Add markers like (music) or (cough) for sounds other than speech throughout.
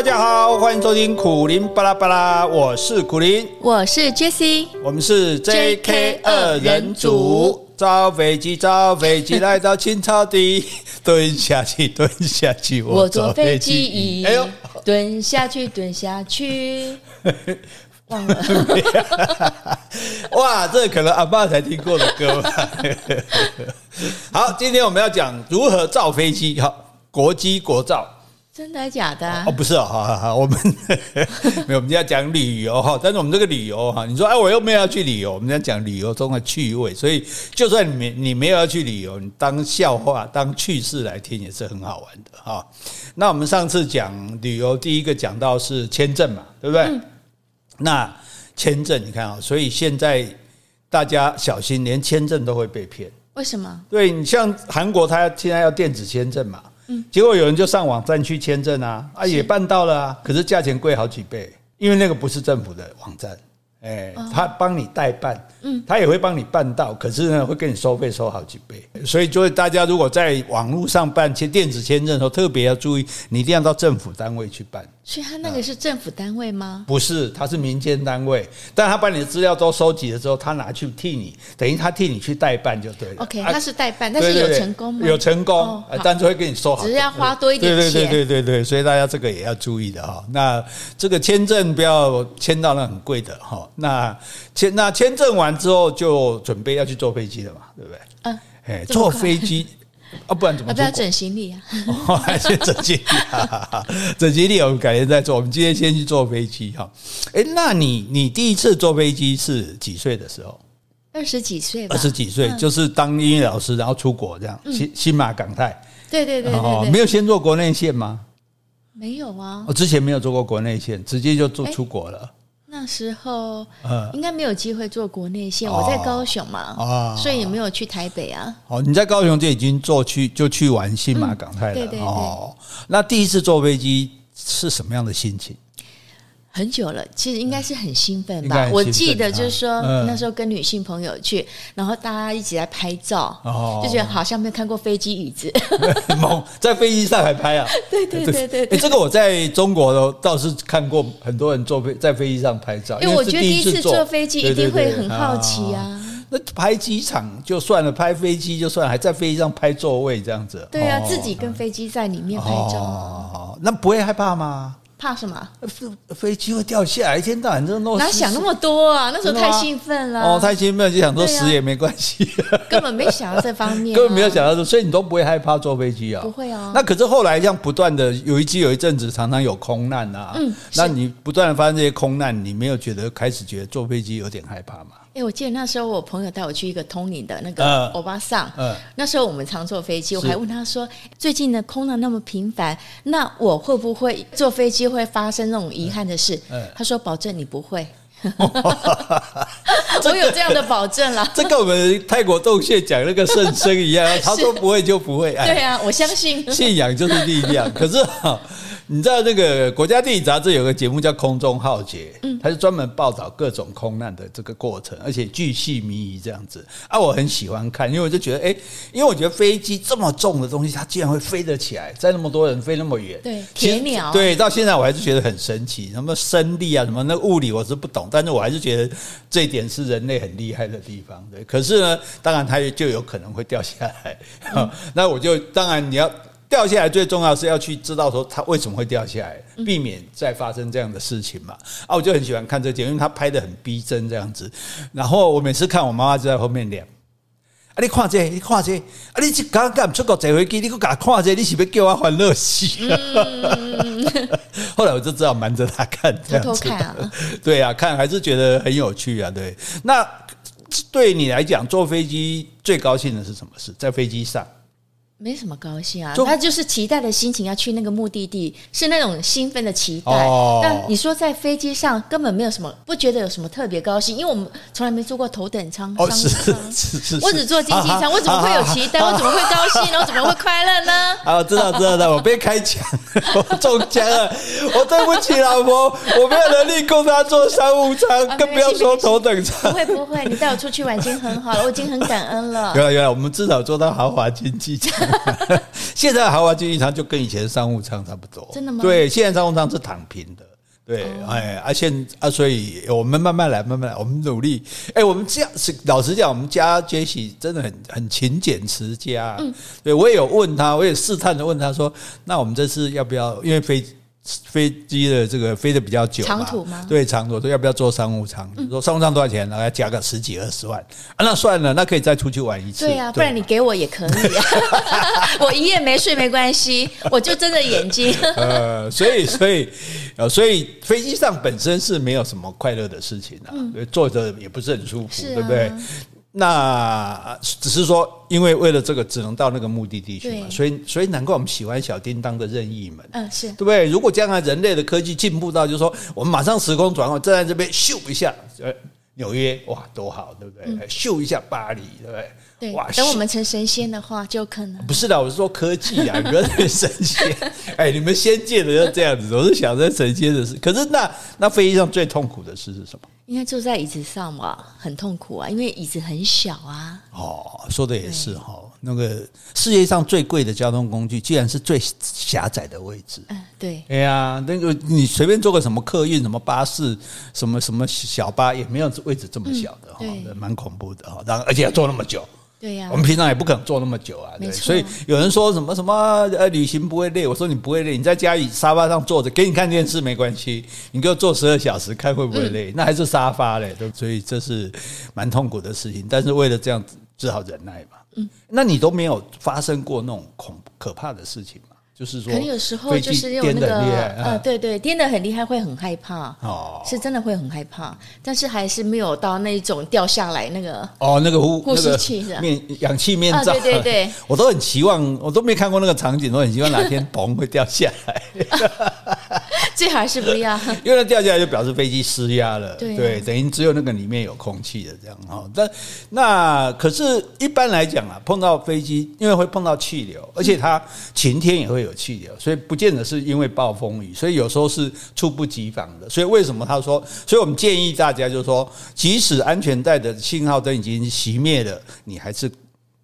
大家好，欢迎收听苦林巴拉巴拉，我是苦林，我是 Jessie，我们是 JK 二人组。造飞机，造飞机，来到青草地，(laughs) 蹲下去，蹲下去，我坐飞机，哎呦，蹲下去，蹲下去，(laughs) 忘了，(laughs) 哇，这可能阿爸才听过的歌吧。好，今天我们要讲如何造飞机，好，国机国造。真的假的？哦，不是哦，好好好，(laughs) 我们 (laughs) 没有，我们要讲旅游哈。但是我们这个旅游哈，你说哎，我又没有要去旅游，我们要讲旅游中的趣味。所以，就算你没你没有要去旅游，你当笑话、当趣事来听也是很好玩的哈。那我们上次讲旅游，第一个讲到是签证嘛，对不对？嗯、那签证你看啊，所以现在大家小心，连签证都会被骗。为什么？对，你像韩国，他现在要电子签证嘛。结果有人就上网站去签证啊，啊也办到了啊，可是价钱贵好几倍，因为那个不是政府的网站。哎，他帮你代办，嗯，他也会帮你办到，可是呢，会跟你收费收好几倍，所以就是大家如果在网络上办签电子签证的时候，特别要注意，你一定要到政府单位去办。所以他那个是政府单位吗？不是，他是民间单位，但他把你的资料都收集了之后，他拿去替你，等于他替你去代办就对了。OK，他是代办，但是有成功吗？有成功，但是会给你收好，只是要花多一点钱。对对对对对，所以大家这个也要注意的哈。那这个签证不要签到那很贵的哈。那签那签证完之后，就准备要去坐飞机了嘛，对不对？嗯，哎，坐飞机啊，不然怎么？不要整行李啊？还是整行李啊？(laughs) 整行李我们改天再坐。我们今天先去坐飞机哈。哎，那你你第一次坐飞机是几岁的时候？二十几岁吧。二十几岁就是当英语老师，然后出国这样。新新马港泰。对对对对。没有先坐国内线吗？没有啊。我之前没有坐过国内线，直接就坐出国了。那时候应该没有机会坐国内线，我在高雄嘛，所以也没有去台北啊。哦，你在高雄就已经坐去就去玩新马港泰了。对对对。哦，那第一次坐飞机是什么样的心情？很久了，其实应该是很兴奋吧。我记得就是说那时候跟女性朋友去，然后大家一起来拍照，就觉得好像没有看过飞机椅子。(laughs) 猛在飞机上还拍啊？对对对对。哎，这个我在中国倒是看过很多人坐飞在飞机上拍照。因为我觉得第一次坐飞机一定会很好奇啊。那拍机场就算了，拍飞机就算了，还在飞机上拍座位这样子。对啊，自己跟飞机在里面拍照。哦，那不会害怕吗？怕什么？飞飞机会掉下来，一天到晚这种东西。哪想那么多啊？那时候太兴奋了。哦，太兴奋就想说死也没关系，(laughs) 根本没想到这方面，根本没有想到这，所以你都不会害怕坐飞机啊？不会啊。那可是后来这样不断的有一机有一阵子，常常有空难啊。嗯，那你不断的发生这些空难，你没有觉得开始觉得坐飞机有点害怕吗？哎，我记得那时候我朋友带我去一个通灵的那个欧巴桑，嗯，那时候我们常坐飞机，我还问他说，最近的空难那么频繁，那我会不会坐飞机会发生那种遗憾的事？他说保证你不会，(laughs) 我有这样的保证了。这跟我们泰国洞穴讲那个圣僧一样，(laughs) 他说不会就不会。对啊，我相信信仰就是力量。可是哈。你知道那个国家地理杂志有个节目叫《空中浩劫》，嗯，它是专门报道各种空难的这个过程，而且巨细靡遗这样子啊，我很喜欢看，因为我就觉得，哎，因为我觉得飞机这么重的东西，它竟然会飞得起来，在那么多人飞那么远，对，铁鸟，对，到现在我还是觉得很神奇，什么升力啊，什么那物理我是不懂，但是我还是觉得这一点是人类很厉害的地方，对。可是呢，当然它也就有可能会掉下来，嗯，(laughs) 那我就当然你要。掉下来最重要是要去知道说它为什么会掉下来，避免再发生这样的事情嘛。啊，我就很喜欢看这节目，因为它拍的很逼真这样子。然后我每次看，我妈妈就在后面念：“啊，你看这，你看这，啊，你这刚刚出国坐飞机，你给我看这，你是不是叫我欢乐死？” (laughs) 后来我就知道瞒着他看，偷偷看啊。(laughs) 对啊，看还是觉得很有趣啊。对，那对你来讲，坐飞机最高兴的是什么事？在飞机上。没什么高兴啊，他就是期待的心情要去那个目的地，是那种兴奋的期待。哦、但你说在飞机上根本没有什么，不觉得有什么特别高兴，因为我们从来没坐过头等舱、商务舱，是是是，我只坐经济舱，我怎么会有期待？我怎么会高兴呢？我怎么会快乐呢？(laughs) 啊，知道知道知道，我被开枪，我中枪了，我对不起老婆，我没有能力供他坐商务舱，更不要说头等舱。不会不会，你带我出去玩已经很好了，我已经很感恩了。原来原来，我们至少坐到豪华经济舱。(laughs) 现在豪华经济舱就跟以前商务舱差不多。真的吗？对，现在商务舱是躺平的。对，哎，啊，现啊，所以我们慢慢来，慢慢来，我们努力。哎，我们这样是老实讲，我们家杰西真的很很勤俭持家。嗯，对我也有问他，我也试探的问他说：“那我们这次要不要？因为飞。”飞机的这个飞的比较久，长途吗？对，长途说要不要坐商务舱？嗯、说商务舱多少钱？大概加个十几二十万，啊，那算了，那可以再出去玩一次。对啊，不然你给我也可以啊，(laughs) (laughs) 我一夜没睡没关系，我就睁着眼睛。(laughs) 呃，所以所以呃，所以飞机上本身是没有什么快乐的事情啊，嗯、坐着也不是很舒服，啊、对不对？那只是说，因为为了这个，只能到那个目的地去嘛，所以所以难怪我们喜欢小叮当的任意门，嗯，是对不对？如果将来人类的科技进步到，就是说我们马上时空转换，站在这边咻一下，呃，纽约哇，多好，对不对？嗯、咻一下巴黎，对不对？对，哇，等我们成神仙的话，就可能不是的，我是说科技啊，人类神仙，(laughs) 哎，你们仙界的要这样子，我是想在神仙的事。可是那那飞机上最痛苦的事是什么？应该坐在椅子上嘛，很痛苦啊，因为椅子很小啊。哦，说的也是哈。对那个世界上最贵的交通工具，既然是最狭窄的位置。嗯，对。哎呀，那个你随便坐个什么客运、什么巴士、什么什么小巴，也没有位置这么小的哈，蛮、嗯、恐怖的哈。然后而且要坐那么久。对呀，我们平常也不可能坐那么久啊，对，所以有人说什么什么呃旅行不会累，我说你不会累，你在家里沙发上坐着给你看电视没关系，你给我坐十二小时看会不会累？那还是沙发嘞，对，所以这是蛮痛苦的事情，但是为了这样子只好忍耐嘛。嗯，那你都没有发生过那种恐可怕的事情吗？就是说，可能有时候就是用那个呃，对对，颠的很厉害，会很害怕哦，是真的会很害怕，但是还是没有到那种掉下来那个哦，那个呼呼吸器是面氧气面罩，对对对，(laughs) 我都很期望，我都没看过那个场景，我很希望哪天 (laughs) 嘣会掉下来，(laughs) 最好是不要，因为它掉下来就表示飞机失压了，对，等于只有那个里面有空气的这样哈。但那可是一般来讲啊，碰到飞机，因为会碰到气流，而且它晴天也会有。气流，所以不见得是因为暴风雨，所以有时候是猝不及防的。所以为什么他说？所以我们建议大家就是说，即使安全带的信号灯已经熄灭了，你还是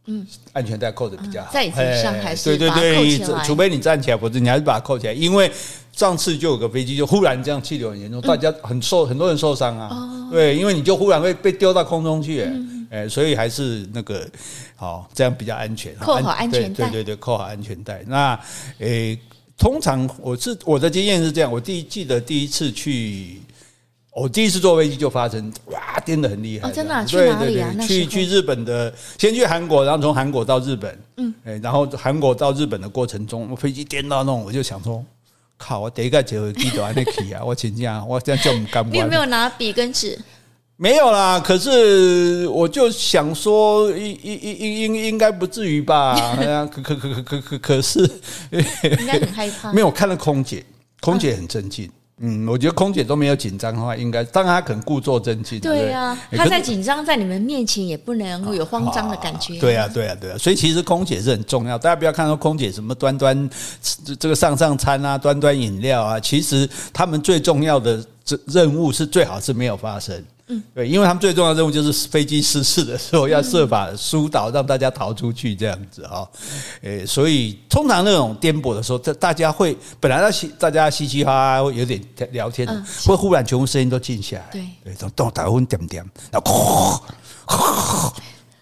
嗯，安全带扣的比较好。在椅子上还是对对对，除非你站起来，否则你还是把它扣起来。因为上次就有个飞机就忽然这样气流很严重，大家很受很多人受伤啊。对，因为你就忽然会被丢到空中去。哎，所以还是那个好，这样比较安全。扣好安全带，对对对，扣好安全带。那诶，通常我是我的经验是这样，我第一记得第一次去，我第一次坐飞机就发生哇，颠得很厉害。真的？去哪里啊？去去日本的，先去韩国，然后从韩国到日本。嗯，哎，然后韩国到日本的过程中，我飞机颠到那种，我就想说，靠，我第一个就会记得那起啊，我请假，我这样就不敢。你有没有拿笔跟纸？没有啦，可是我就想说，应应应应应应该不至于吧？(laughs) 可可可可可可可是，应该很害怕。(laughs) 没有我看了空姐，空姐很镇静。嗯，我觉得空姐都没有紧张的话，应该当然她可能故作镇静。对呀，她在紧张，在你们面前也不能有慌张的感觉。对呀，对呀，对呀。所以其实空姐是很重要，大家不要看到空姐什么端端这个上上餐啊，端端饮料啊，其实他们最重要的这任务是最好是没有发生。嗯，对，因为他们最重要的任务就是飞机失事的时候要设法疏导，让大家逃出去这样子哈。诶，所以通常那种颠簸的时候，大大家会本来要嘻，大家嘻嘻哈哈，会有点聊天，会忽然全部声音都静下来。对，对，从动打昏点点，然后，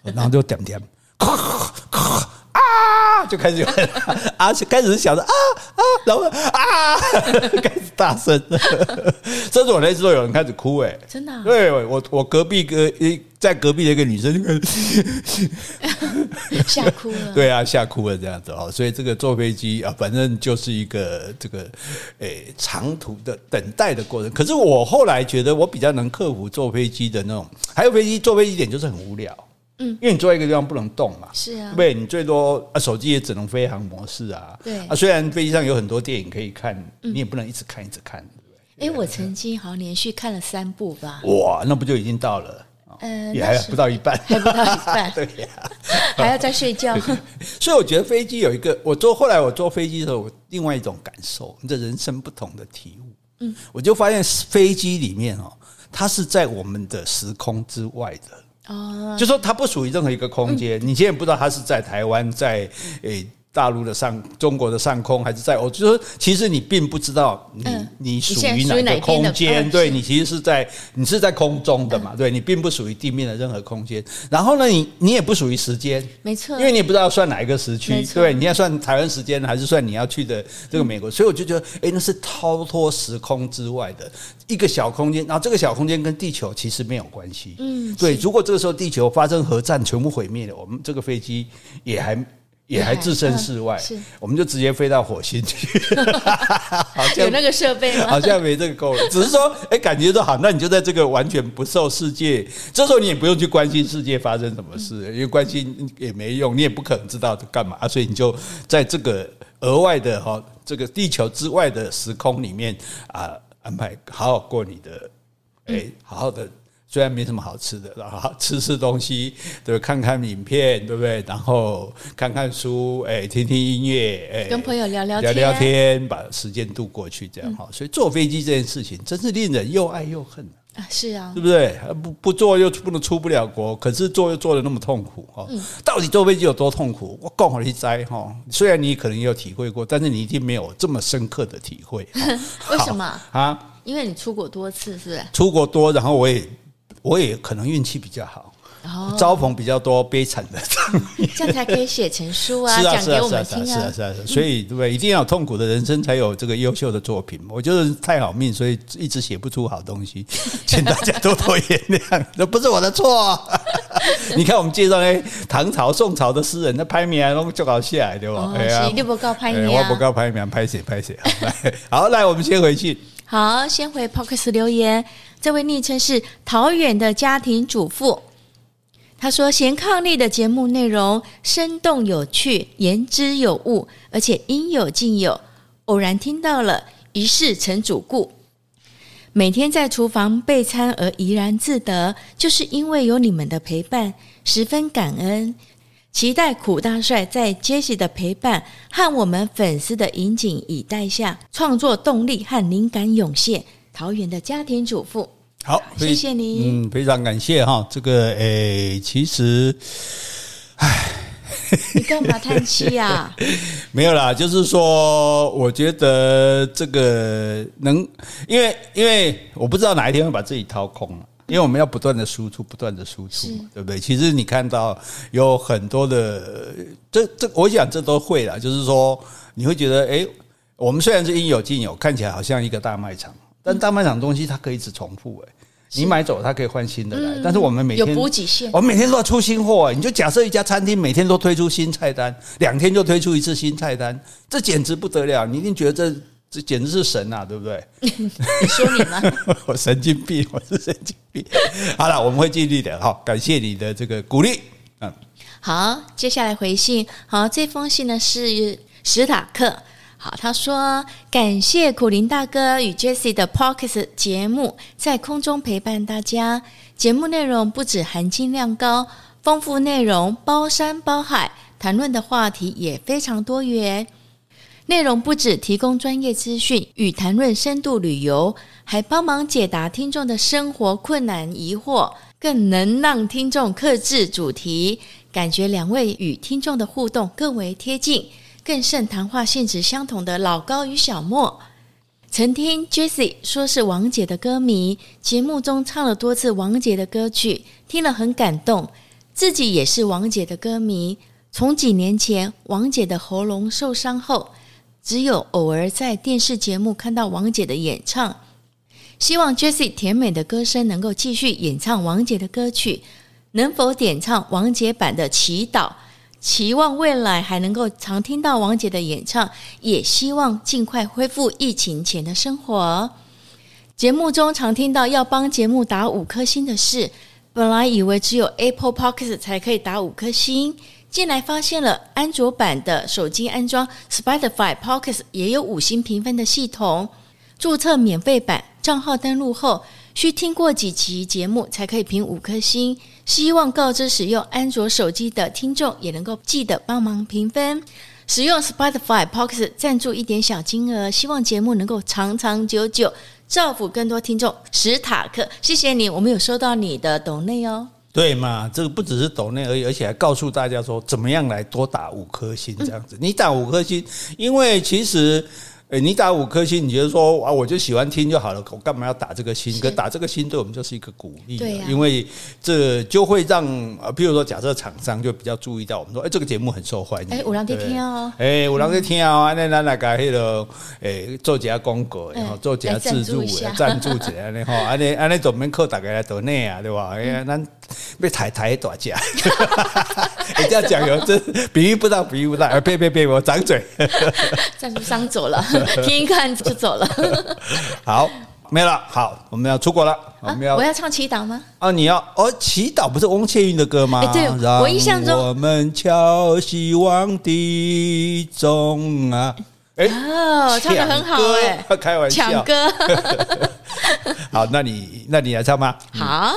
然后就点点。啊，就开始有人啊，就开始想着啊啊，然后啊，开始大声了，甚至我那时候有人开始哭，哎，真的，对我我隔壁隔一在隔壁的一个女生就 (laughs) 吓哭了，对啊，吓哭了这样子哦，所以这个坐飞机啊，反正就是一个这个诶长途的等待的过程。可是我后来觉得我比较能克服坐飞机的那种，还有飞机坐飞机点就是很无聊。嗯，因为你坐在一个地方不能动嘛，是啊，对，你最多啊手机也只能飞航模式啊，对。啊，虽然飞机上有很多电影可以看，你也不能一直看一直看，对不对？哎，我曾经好像连续看了三部吧，哇，那不就已经到了？嗯，也还不到一半，还不到一半，(laughs) 对呀，还要再睡觉。(laughs) 所以我觉得飞机有一个，我坐后来我坐飞机的时候，我另外一种感受，你这人生不同的体悟。嗯，我就发现飞机里面哦，它是在我们的时空之外的。哦，就说它不属于任何一个空间，嗯、你现在不知道它是在台湾，在诶。欸大陆的上，中国的上空还是在我，就是说，其实你并不知道你、嗯、你属于哪个空间，对，你其实是在你是在空中的嘛，嗯、对，你并不属于地面的任何空间。然后呢，你你也不属于时间，没错，因为你也不知道要算哪一个时区，对，你要算台湾时间还是算你要去的这个美国，所以我就觉得，哎，那是超脱时空之外的一个小空间。然后这个小空间跟地球其实没有关系，嗯，对。如果这个时候地球发生核战，全部毁灭了，我们这个飞机也还。也还置身事外，嗯、我们就直接飞到火星去，(laughs) 好像有那个设备吗？好像没这个够，只是说，哎，感觉都好，那你就在这个完全不受世界，这时候你也不用去关心世界发生什么事，因为关心也没用，你也不可能知道干嘛，所以你就在这个额外的哈，这个地球之外的时空里面啊，安排好好过你的，哎，好好的。虽然没什么好吃的，然后 (laughs) 吃吃东西，对，看看影片，对不对？然后看看书，哎，听听音乐，哎，跟朋友聊聊天聊聊天，把时间度过去，这样哈。所以坐飞机这件事情，真是令人又爱又恨啊！是啊，对不对？不不坐又不能出不了国，可是坐又坐的那么痛苦哈。到底坐飞机有多痛苦？我告诉你哉哈！虽然你可能有体会过，但是你一定没有这么深刻的体会。(laughs) 为什么啊？因为你出国多次，是不是？出国多，然后我也。我也可能运气比较好，招逢比较多悲惨的，(laughs) 这样才可以写成书啊，讲给我们听啊。是啊，是啊，是啊，所以对不对？一定要有痛苦的人生，才有这个优秀的作品。我就是太好命，所以一直写不出好东西，(laughs) 请大家多多原谅，这不是我的错。(laughs) 你看，我们介绍那唐朝、宋朝的诗人，那排名都就搞下来，对吧？哎呀，你不高排名，我不高排名，拍谁拍谁。好，来，我们先回去。好，先回 Podcast 留言。这位昵称是桃园的家庭主妇，他说：“贤伉俪的节目内容生动有趣，言之有物，而且应有尽有。偶然听到了，一试成主顾。每天在厨房备餐而怡然自得，就是因为有你们的陪伴，十分感恩。期待苦大帅在杰西的陪伴和我们粉丝的引颈以待下，创作动力和灵感涌现。桃园的家庭主妇。”好，谢谢你。嗯，非常感谢哈。这个诶、欸，其实，唉，你干嘛叹气呀？(laughs) 没有啦，就是说，我觉得这个能，因为因为我不知道哪一天会把自己掏空了，因为我们要不断的输出，不断的输出，对不对？其实你看到有很多的，这这，我想这都会啦。就是说，你会觉得，哎，我们虽然是应有尽有，看起来好像一个大卖场。但大卖场东西它可以一直重复哎，你买走它可以换新的来。但是我们每天有补给线，我们每天都要出新货。你就假设一家餐厅每天都推出新菜单，两天就推出一次新菜单，这简直不得了！你一定觉得这这简直是神啊，对不对？(laughs) 你说你吗？(laughs) 我神经病，我是神经病。好了，我们会尽力的。好，感谢你的这个鼓励。嗯，好，接下来回信。好，这封信呢是史塔克。好，他说感谢苦苓大哥与 Jessie 的 p o c k e t 节目在空中陪伴大家。节目内容不止含金量高，丰富内容包山包海，谈论的话题也非常多元。内容不止提供专业资讯与谈论深度旅游，还帮忙解答听众的生活困难疑惑，更能让听众克制主题，感觉两位与听众的互动更为贴近。更胜谈话性质相同的老高与小莫，曾听 Jessie 说是王杰的歌迷，节目中唱了多次王杰的歌曲，听了很感动。自己也是王杰的歌迷，从几年前王杰的喉咙受伤后，只有偶尔在电视节目看到王杰的演唱。希望 Jessie 甜美的歌声能够继续演唱王杰的歌曲，能否点唱王杰版的《祈祷》？期望未来还能够常听到王姐的演唱，也希望尽快恢复疫情前的生活。节目中常听到要帮节目打五颗星的事，本来以为只有 Apple Podcast 才可以打五颗星，进来发现了安卓版的手机安装 Spotify Podcast 也有五星评分的系统。注册免费版账号登录后，需听过几期节目才可以评五颗星。希望告知使用安卓手机的听众也能够记得帮忙评分。使用 Spotify Podcast 赞助一点小金额，希望节目能够长长久久，造福更多听众。史塔克，谢谢你，我们有收到你的抖内哦。对嘛？这个不只是抖内而已，而且还告诉大家说怎么样来多打五颗星这样子。你打五颗星，因为其实。哎，你打五颗星，你觉得说啊，我就喜欢听就好了，我干嘛要打这个星？可打这个星对我们就是一个鼓励，对啊，因为这就会让啊，譬如说，假设厂商就比较注意到我们说，哎，这个节目很受欢迎，哎，有人在听哦，哎，有人在听哦，那那那个那个，哎，做几下广告，然后做几下自助，赞助起来，(laughs) 然后安尼安尼都免靠大家来得内啊，对吧？哎呀，那被抬抬大家，(laughs) (laughs) 哎，这样讲有这比喻不到，比喻不到，哎，别别别，我掌嘴，赞助商走了。(laughs) 听一看就走了。(laughs) 好，没了。好，我们要出国了。我们要，我要唱祈祷吗？啊，你要哦，祈祷不是翁倩玉的歌吗？对，我印象中，我们敲希望的钟啊。哎，哦，唱的很好哎，开玩笑，抢歌。好，那你那你来唱吗？好，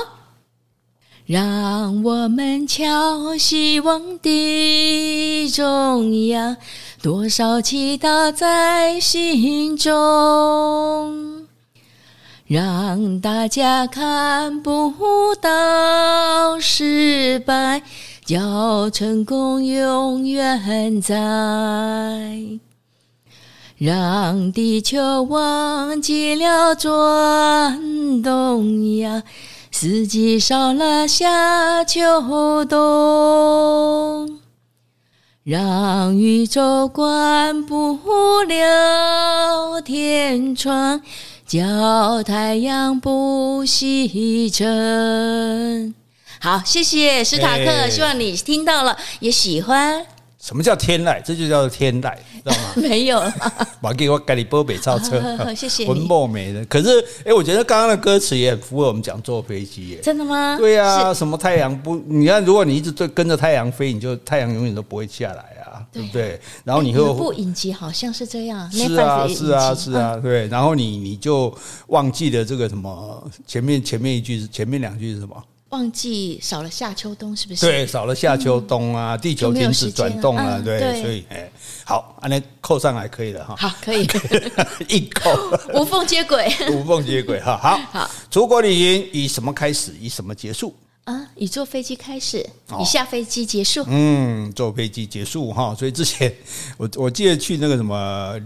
让我们敲希望的钟呀。多少祈祷在心中，让大家看不到失败，叫成功永远在。让地球忘记了转动呀，四季少了夏秋冬。让宇宙关不了天窗，叫太阳不西沉。好，谢谢史塔克，欸、希望你听到了也喜欢。什么叫天籁？这就叫做天籁，知道吗？(laughs) 没有，我给我波北超车，(laughs) 谢谢。文墨美的，可是哎、欸，我觉得刚刚的歌词也很符合我们讲坐飞机耶。真的吗？对呀、啊，什么太阳不？你看，如果你一直对跟着太阳飞，你就太阳永远都不会下来啊，对不对？然后你会不影集好像是这样，是啊，是啊，是啊，对。然后你你就忘记了这个什么前面前面一句是前面两句是什么？忘记少了夏秋冬是不是？对，少了夏秋冬啊，嗯、地球停止转动了，对，对所以哎，好，按那扣上来可以了哈。好，可以，(laughs) 一扣，(laughs) 无缝接轨，(laughs) 无缝接轨哈。好，好，出国旅行以什么开始？以什么结束？啊，以坐飞机开始，以下飞机结束。嗯，坐飞机结束哈。所以之前我我记得去那个什么。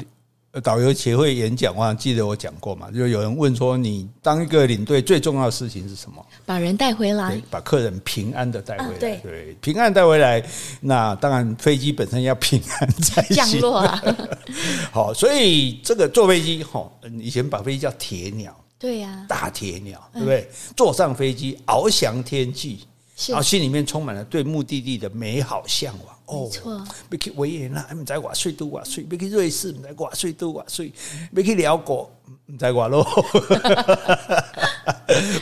导游协会演讲，我记得我讲过嘛，就有人问说，你当一个领队最重要的事情是什么？把人带回来，把客人平安的带回来。对，对，平安带回来，那当然飞机本身要平安才行。降落啊！(laughs) 好，所以这个坐飞机，哈，以前把飞机叫铁鸟，对呀，大铁鸟，对不对？坐上飞机，翱翔天际。然后心里面充满了对目的地的美好向往。哦，没错，要去维也纳，唔知瓦碎都瓦碎；要去瑞士，唔知瓦碎都瓦碎；要去寮国，唔知瓦咯。(laughs)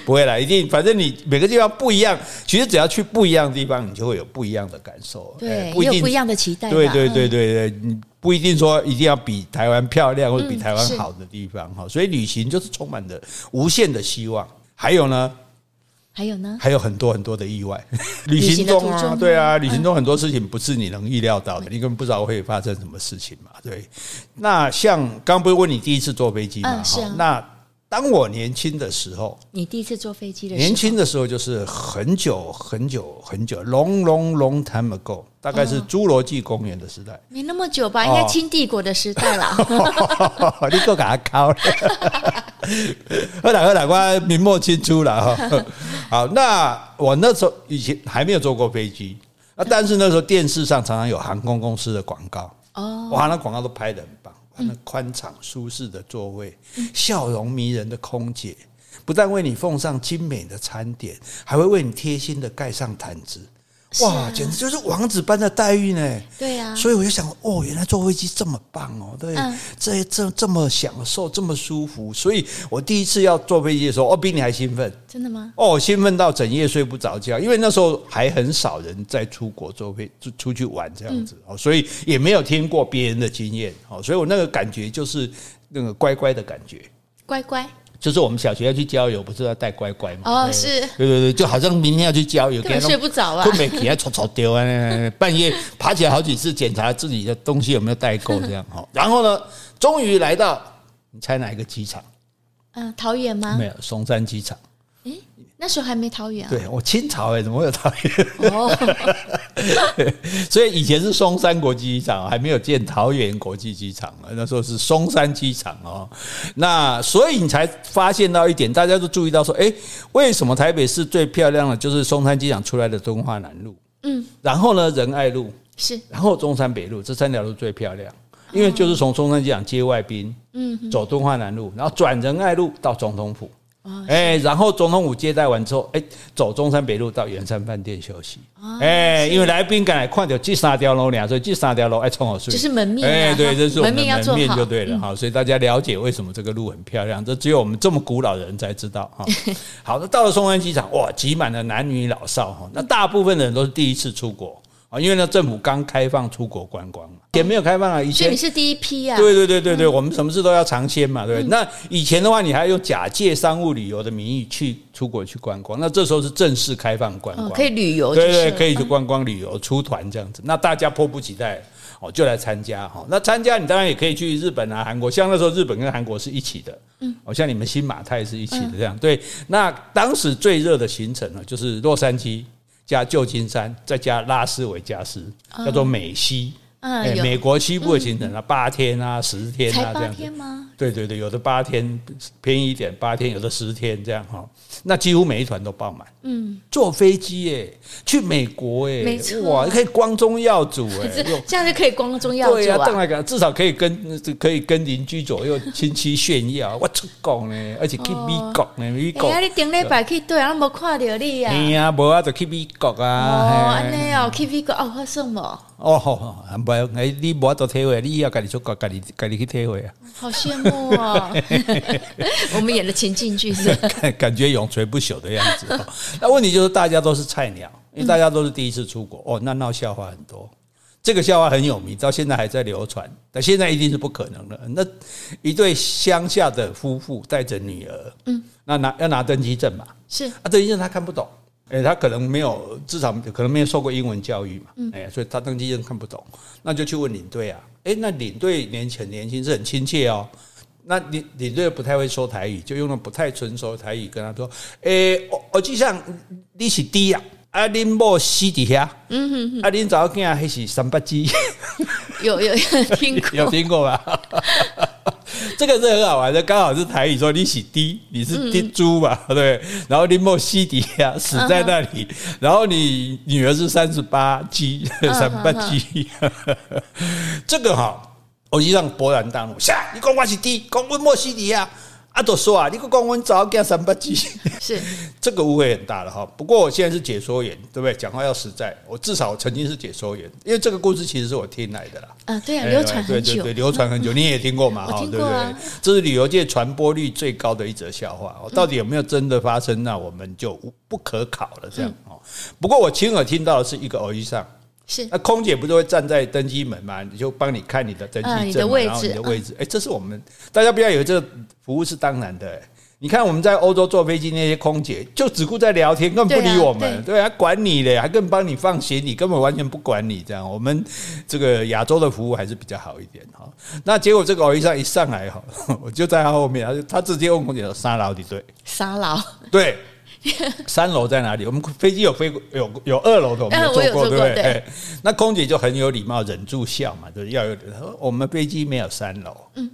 不会啦，一定，反正你每个地方不一样。其实只要去不一样的地方，你就会有不一样的感受。对，不一定不一样的期待。对对对对对，你不一定说一定要比台湾漂亮或者比台湾好的地方哈。所以旅行就是充满着无限的希望。还有呢？还有呢？还有很多很多的意外。(laughs) 旅行中啊，对啊，旅行中很多事情不是你能预料到的，你根本不知道会发生什么事情嘛。对，那像刚刚不是问你第一次坐飞机嘛？是啊。那当我年轻的时候，你第一次坐飞机的时候，年轻的时候就是很久很久很久，long long long time ago，大概是侏罗纪公园的时代。没那么久吧？应该清帝国的时代了。(laughs) 你够给他考。喝两喝两瓜，明末清初了哈。(laughs) 好，那我那时候以前还没有坐过飞机啊，但是那时候电视上常常有航空公司的广告哦，哇，那广告都拍得很棒，那宽敞舒适的座位，笑容迷人的空姐，不但为你奉上精美的餐点，还会为你贴心的盖上毯子。哇，简直就是王子般的待遇呢！对呀，所以我就想，哦，原来坐飞机这么棒哦，对，这这这么享受，这么舒服。所以我第一次要坐飞机的时候，我比你还兴奋。真的吗？哦，兴奋到整夜睡不着觉，因为那时候还很少人在出国坐飞就出去玩这样子哦，所以也没有听过别人的经验哦，所以我那个感觉就是那个乖乖的感觉，乖乖。就是我们小学要去郊游，不是要带乖乖吗？哦，是，对对对，就好像明天要去郊游，根本睡不着啊，困没起来吵吵丢啊，半夜爬起来好几次检查自己的东西有没有带够，这样哈。然后呢，终于来到，你猜哪一个机场？嗯，桃园吗？没有，松山机场。那时候还没桃园啊？对，我清朝哎，怎么会有桃园？哦，(laughs) 所以以前是松山国际机场，还没有建桃园国际机场啊。那时候是松山机场哦。那所以你才发现到一点，大家都注意到说，哎，为什么台北市最漂亮的就是松山机场出来的敦化南路？嗯，然后呢，仁爱路是，然后中山北路这三条路最漂亮，因为就是从松山机场接外宾，嗯，走敦化南路，然后转仁爱路到总统府。哎，然后总统府接待完之后，哎，走中山北路到圆山饭店休息。哎，因为来宾赶来看到这三条路俩，所以这三条路哎，冲好睡。这是门面。哎，对，这是我们的门面就对了哈。所以大家了解为什么这个路很漂亮，这只有我们这么古老的人才知道哈。(laughs) 好的，到了松山机场，哇，挤满了男女老少哈。那大部分的人都是第一次出国。啊，因为呢，政府刚开放出国观光嘛，也没有开放啊。以前你是第一批啊。对对对对对，我们什么事都要尝鲜嘛，对不对？那以前的话，你还要用假借商务旅游的名义去出国去观光，那这时候是正式开放观光，可以旅游，对对，可以去观光旅游出团这样子。那大家迫不及待哦，就来参加哈。那参加你当然也可以去日本啊、韩国，像那时候日本跟韩国是一起的，嗯，哦像你们新马泰是一起的这样。对，那当时最热的行程呢，就是洛杉矶。加旧金山，再加拉斯维加斯，叫做美西。嗯，美国西部的行程啊，八天啊，十天啊，这样子。对对对，有的八天便宜一点，八天有的十天这样哈。那几乎每一团都爆满。嗯，坐飞机耶，去美国哎，没错，哇，可以光宗耀祖哎，(laughs) 这样就可以光宗耀祖啊。对啊，至少可以跟可以跟邻居左右亲戚炫耀，我出国呢，而且去美国呢，美国。哎呀，你顶礼拜去对啊，没看到你啊。哎呀，无啊，就去美国啊。哦，安尼哦，去美国哦，发生无？哦，好，不，哎，你无多体会，你要家己出国，家己家己去体会啊。(laughs) 好羡慕啊！(laughs) 我们演的情境剧是 (laughs) 感感觉永垂不朽的样子。那问题就是大家都是菜鸟，因为大家都是第一次出国哦，那闹笑话很多。这个笑话很有名，到现在还在流传。但现在一定是不可能了。那一对乡下的夫妇带着女儿，嗯，那拿要拿登机证嘛？是啊，登机证他看不懂，哎，他可能没有，至少可能没有受过英文教育嘛，哎，所以他登记证看不懂，那就去问领队啊。哎，那领队年轻年轻是很亲切哦。那领领队不太会说台语，就用了不太纯熟的台语跟他说：“诶，我我就像你是低呀，啊，恁某死底下，嗯哼哼，啊，恁早囝还是三八鸡，有有有听过，(laughs) 有听过吧？这个是很好玩的，刚好是台语说你洗滴，你是猪猪嘛，(laughs) 对，然后你莫西迪啊死在那里，然后你女儿是三十八 G，，(laughs) 三八 G，，(laughs) 这个哈。”我一让勃然大怒，下你讲我是滴，讲我莫西迪亚，啊，都说啊，你讲我早干三八鸡，是 (laughs) 这个误会很大了哈。不过我现在是解说员，对不对？讲话要实在，我至少曾经是解说员，因为这个故事其实是我听来的啦。啊，对啊，流传很久，对对对，流传很久，(laughs) 你也听过嘛？哈，对不对？这是旅游界传播率最高的一则笑话，到底有没有真的发生？那我们就不可考了。这样哦。不过我亲耳听到的是一个偶遇上。是，那空姐不是会站在登机门嘛？你就帮你看你的登机证，然后你的位置。哎，这是我们大家不要以为这个服务是当然的。你看我们在欧洲坐飞机那些空姐，就只顾在聊天，根本不理我们，对，还管你嘞，还更帮你放行李，根本完全不管你。这样，我们这个亚洲的服务还是比较好一点哈。那结果这个欧医生一上来哈，(laughs) 我就在他后面，他就他直接问空姐说：“三楼的对，三楼对。” (laughs) 三楼在哪里？我们飞机有飞过，有有二楼的，我们有坐过，对不对？那空姐就很有礼貌，忍住笑嘛，就是要有。我们飞机没有三楼。嗯，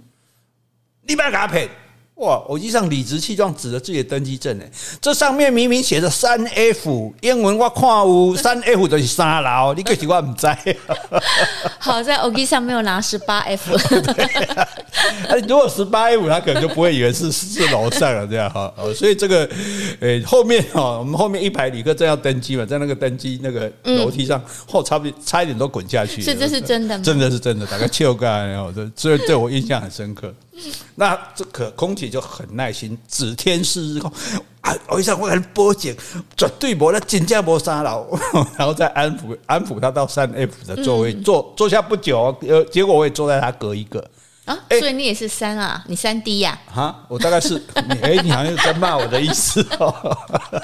你不要给他赔。哇！我机上理直气壮指着自己的登机证，哎，这上面明明写着三 F，英文我看有三 F 就是三楼，你可是我唔知。(laughs) 好在我机上没有拿十八 F。(laughs) 如果十八 F，他可能就不会以为是是楼上了这样哈。所以这个，诶，后面哈，我们后面一排旅客正要登机嘛，在那个登机那个楼梯上，后差不多差一点都滚下去。是，这是真的吗？真的是真的，大概七个然后这所以对我印象很深刻。那这可空姐就很耐心，指天誓日说：“啊，我一下我给你报警，绝对无那真正无三楼，(laughs) 然后再安抚安抚他到三 F 的座位坐坐下不久，呃，结果我也坐在他隔一个。啊，所以你也是三啊，你三 D 呀？哈，我大概是你哎，你好像在骂我的意思。哦，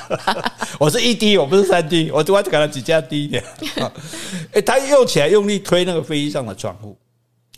(laughs) 我是一 D，我不是三 D，我我只给他几加低一点，(laughs) 哎，他用起来用力推那个飞机上的窗户。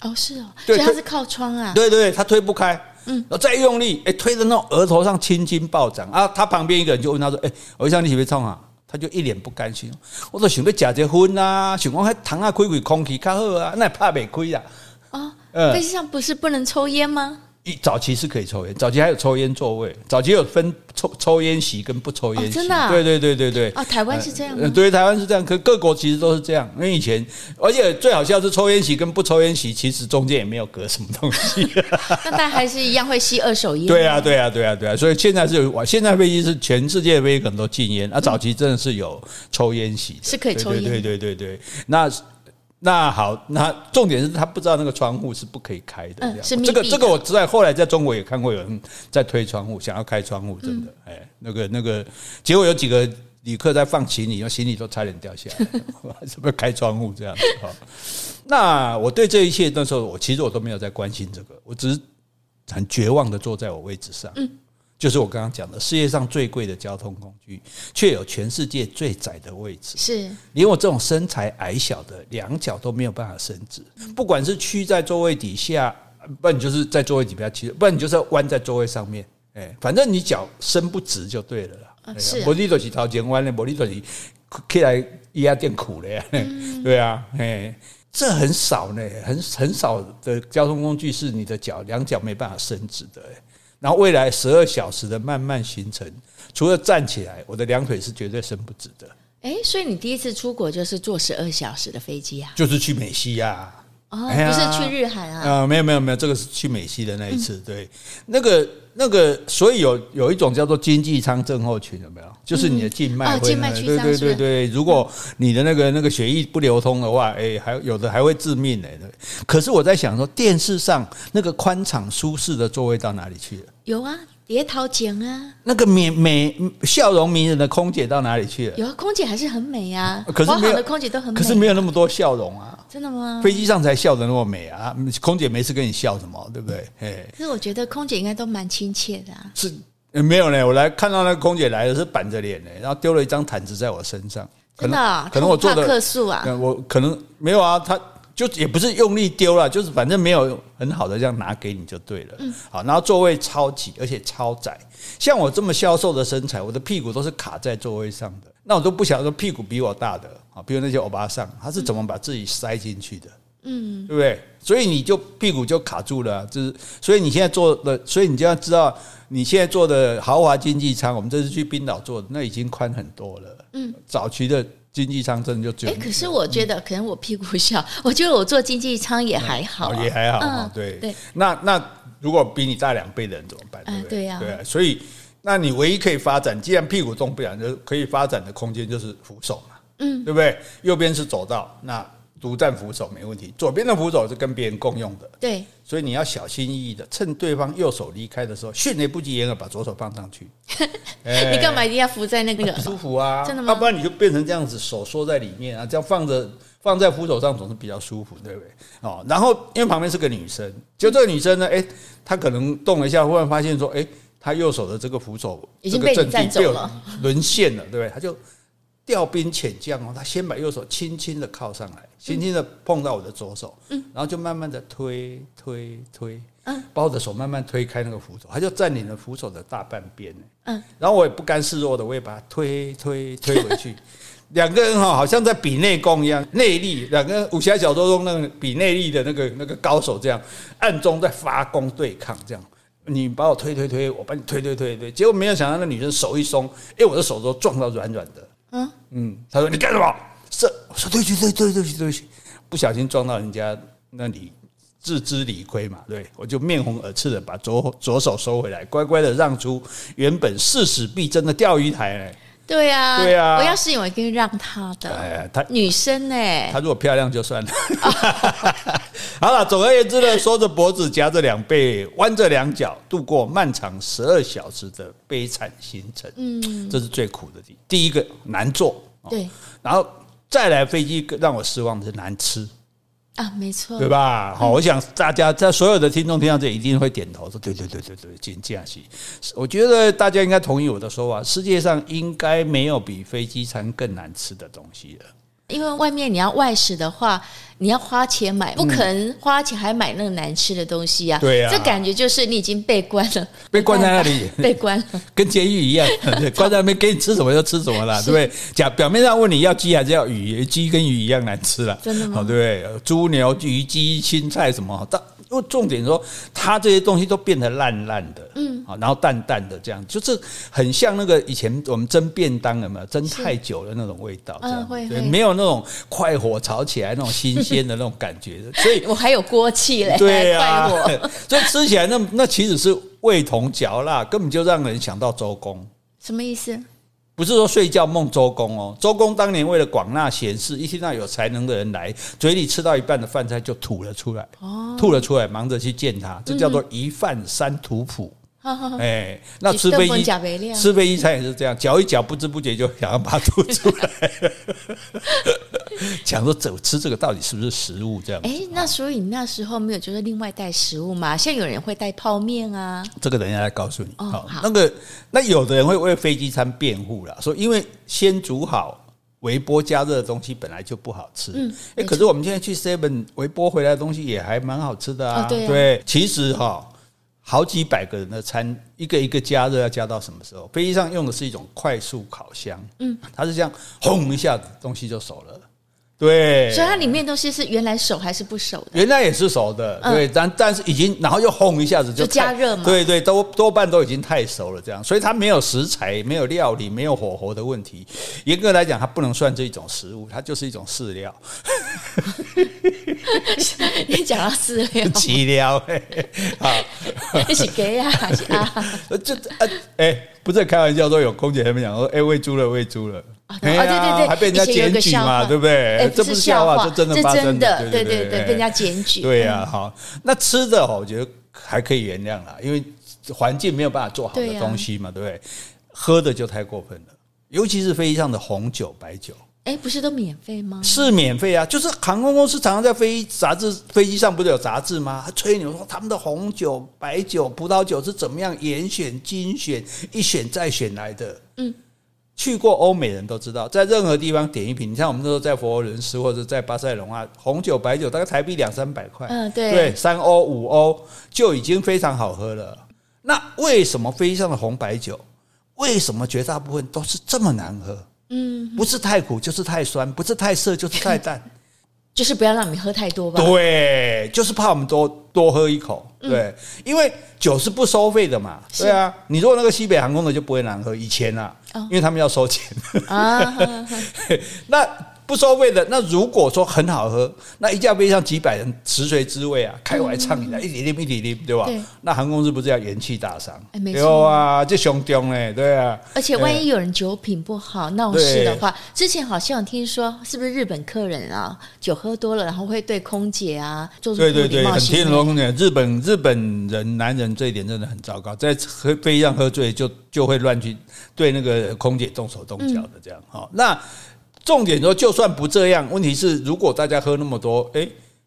哦，是哦，所以他是靠窗啊。对对，他推不开，嗯，然后再用力，哎，推着那种额头上青筋暴涨啊！他旁边一个人就问他说：“哎，我想你是不是冲啊？”他就一脸不甘心，我说想要假结婚啊，想讲还糖啊，开开空气较好啊，那怕没亏啊？啊，嗯，飞机上不是不能抽烟吗？早期是可以抽烟，早期还有抽烟座位，早期有分抽抽烟席跟不抽烟席，真的，对对对对对。哦，台湾是这样，对，台湾是这样，可各国其实都是这样。因为以前，而且最好笑是抽烟席跟不抽烟席，其实中间也没有隔什么东西。(laughs) (laughs) 那大家还是一样会吸二手烟。对啊，对啊，对啊，对啊。所以现在是有，现在飞机是全世界的飞机可能都禁烟，啊，早期真的是有抽烟席，是可以抽烟，对对对对对。那。那好，那重点是他不知道那个窗户是不可以开的。嗯，是这个这个我知道，后来在中国也看过有人在推窗户，想要开窗户，真的，(laughs) 哎，那个那个，结果有几个旅客在放行李，行李都差点掉下来，(laughs) 是不是开窗户这样子？哈，那我对这一切那时候，我其实我都没有在关心这个，我只是很绝望的坐在我位置上。嗯。就是我刚刚讲的，世界上最贵的交通工具，却有全世界最窄的位置。是，连我这种身材矮小的，两脚都没有办法伸直。不管是屈在座位底下，不然你就是在座位底下屈，不然你就是要弯在座位上面。哎，反正你脚伸不直就对了啦。是，摩的都是头前弯的，摩的都是起来一下垫苦的呀。(laughs) 对啊，哎，这很少呢，很很少的交通工具是你的脚两脚没办法伸直的。然后未来十二小时的慢慢形成，除了站起来，我的两腿是绝对伸不直的。哎，所以你第一次出国就是坐十二小时的飞机啊？就是去美西啊。哦，不是去日韩啊？啊，没有没有没有，这个是去美西的那一次。对，那个那个，所以有有一种叫做经济舱症候群，有没有？就是你的静脉会，对对对对，如果你的那个那个血液不流通的话，哎，还有的还会致命的。可是我在想说，电视上那个宽敞舒适的座位到哪里去了？有啊。别掏钱啊！那个美美笑容迷人的空姐到哪里去了？有啊，空姐还是很美啊。可是没有的空姐都很美，可是没有那么多笑容啊。真的吗？飞机上才笑得那么美啊！空姐没事跟你笑什么，对不对？哎。可是我觉得空姐应该都蛮亲切的啊。是没有呢，我来看到那个空姐来的是板着脸呢，然后丢了一张毯子在我身上。真的啊？可能我做的客诉啊。我可能没有啊，他。就也不是用力丢了，就是反正没有很好的这样拿给你就对了。嗯，好，然后座位超挤，而且超窄。像我这么消瘦的身材，我的屁股都是卡在座位上的。那我都不晓得屁股比我大的啊，比如那些欧巴桑，他是怎么把自己塞进去的？嗯，对不对？所以你就屁股就卡住了，就是所以你现在做的，所以你就要知道，你现在做的豪华经济舱，我们这次去冰岛做的，那已经宽很多了。嗯，早期的。经济舱真的就只有哎，可是我觉得可能我屁股小，我觉得我坐经济舱也还好，也还好。对对，那那如果比你大两倍的人怎么办？对不对？对呀，对啊。所以，那你唯一可以发展，既然屁股动不了，就可以发展的空间就是扶手嘛，嗯，对不对？右边是走道，那。独占扶手没问题，左边的扶手是跟别人共用的。对，所以你要小心翼翼的，趁对方右手离开的时候，迅雷不及掩耳把左手放上去。(laughs) 你干嘛一定要扶在那个？舒服啊，(laughs) 真的吗？要不然你就变成这样子，手缩在里面啊，这样放着放在扶手上总是比较舒服，对不对？哦，然后因为旁边是个女生，就这个女生呢，哎，她可能动了一下，忽然发现说，哎，她右手的这个扶手已经被你占走了，(laughs) 沦陷了，对不对？她就。调兵遣将哦，他先把右手轻轻的靠上来，轻轻的碰到我的左手，嗯，然后就慢慢的推推推，嗯，把我的手慢慢推开那个扶手，他就占领了扶手的大半边，嗯，然后我也不甘示弱的，我也把他推推推回去，(laughs) 两个人哈好像在比内功一样，内力，两个武侠小说中那个比内力的那个那个高手这样暗中在发功对抗，这样。你把我推推推，我把你推推推推，结果没有想到那女生手一松，哎，我的手都撞到软软的。嗯，他说你干什么？是我说对不起对对对不起对不起，不小心撞到人家那你，自知理亏嘛。对，我就面红耳赤的把左左手收回来，乖乖的让出原本誓死必争的钓鱼台。对呀，对呀，我要是我一定让他的。哎，他女生哎，她如果漂亮就算了。(laughs) 好了，总而言之呢，缩着脖子，夹着两背，弯着两脚，度过漫长十二小时的悲惨行程。嗯，这是最苦的地。第一个难坐，对，然后再来飞机让我失望的是难吃。啊，没错，对吧？好，我想大家在所有的听众听到这一定会点头说：“对对对对对，金假期。”我觉得大家应该同意我的说法，世界上应该没有比飞机餐更难吃的东西了。因为外面你要外食的话。你要花钱买，不可能花钱还买那个难吃的东西啊！对呀，这感觉就是你已经被关了，被关在那里，(laughs) 被关了，跟监狱一样，(laughs) 关在那边给你吃什么就吃什么了，(laughs) 对不对？假表面上问你要鸡还是要鱼，鸡跟鱼一样难吃了，真的吗？好，对不对？猪牛鱼鸡青菜什么，但因为重点说，它这些东西都变得烂烂的，嗯，啊，然后淡淡的这样，就是很像那个以前我们蒸便当有没有蒸太久的那种味道，这样，对，没有那种快火炒起来那种新。鲜的那种感觉，所以 (laughs) 我还有锅气嘞，对啊，(laughs) 所以吃起来那那其实是味同嚼蜡，根本就让人想到周公。什么意思？不是说睡觉梦周公哦，周公当年为了广纳贤士，一听到有才能的人来，嘴里吃到一半的饭菜就吐了出来，哦，吐了出来，忙着去见他，这叫做一饭三吐哺。(laughs) 哎，那吃飞机吃飞机餐也是这样，嚼一嚼，不知不觉就想要把它吐出来。(laughs) 讲说走吃这个到底是不是食物这样？哎，那所以你那时候没有就是另外带食物吗？像有人会带泡面啊。这个等一下来告诉你。哦，好，那个那有的人会为飞机餐辩护了，说因为先煮好微波加热的东西本来就不好吃。嗯，哎，可是我们现在去 Seven 微波回来的东西也还蛮好吃的啊。对，其实哈。好几百个人的餐，一个一个加热要加到什么时候？飞机上用的是一种快速烤箱，嗯，它是这样轰一下子东西就熟了，对。所以它里面东西是原来熟还是不熟的？原来也是熟的，对，但但是已经然后又轰一下子就，就加热嘛，对对，都多半都已经太熟了，这样，所以它没有食材、没有料理、没有火候的问题。严格来讲，它不能算这一种食物，它就是一种饲料。(laughs) (laughs) 你讲到饲料，饲料 (laughs) 好，一起给啊啊！这啊 (laughs) 哎，不是开玩笑，说有空姐他们讲说，哎，喂猪了，喂猪了，啊对对对，还被人家检举嘛，对不对？这不是笑话，这真的发生的，对对对，被人家检举。对呀，好，那吃的我觉得还可以原谅啦，因为环境没有办法做好的东西嘛，对不对？喝的就太过分了，尤其是飞机上的红酒、白酒。哎，不是都免费吗？是免费啊，就是航空公司常常在飞杂志飞机上不是有杂志吗？他吹牛说他们的红酒、白酒、葡萄酒是怎么样严选、精选、一选再选来的。嗯，去过欧美人都知道，在任何地方点一瓶，你像我们那时候在佛罗伦斯或者在巴塞隆啊，红酒、白酒大概台币两三百块，嗯，对，对，三欧五欧就已经非常好喝了。那为什么飞机上的红白酒，为什么绝大部分都是这么难喝？嗯，不是太苦就是太酸，不是太涩就是太淡，(laughs) 就是不要让你喝太多吧。对，就是怕我们多多喝一口。对，嗯、因为酒是不收费的嘛。是对啊，你如果那个西北航空的就不会难喝，以前啊，哦、因为他们要收钱啊。(laughs) 那。不收费的，那如果说很好喝，那一架飞机上几百人食髓知味啊，开怀畅饮的，一点点一点点，对吧？对那航空公司不是要元气大伤？哎，没错啊，这凶重嘞，对啊。而且万一有人酒品不好闹事的话，之前好像听说，是不是日本客人啊，酒喝多了，然后会对空姐啊做出？对对对，很听说空姐，日本日本人男人这一点真的很糟糕，在喝飞机上喝醉就就会乱去对那个空姐动手动脚的这样。好，那。重点说，就算不这样，问题是如果大家喝那么多，哎，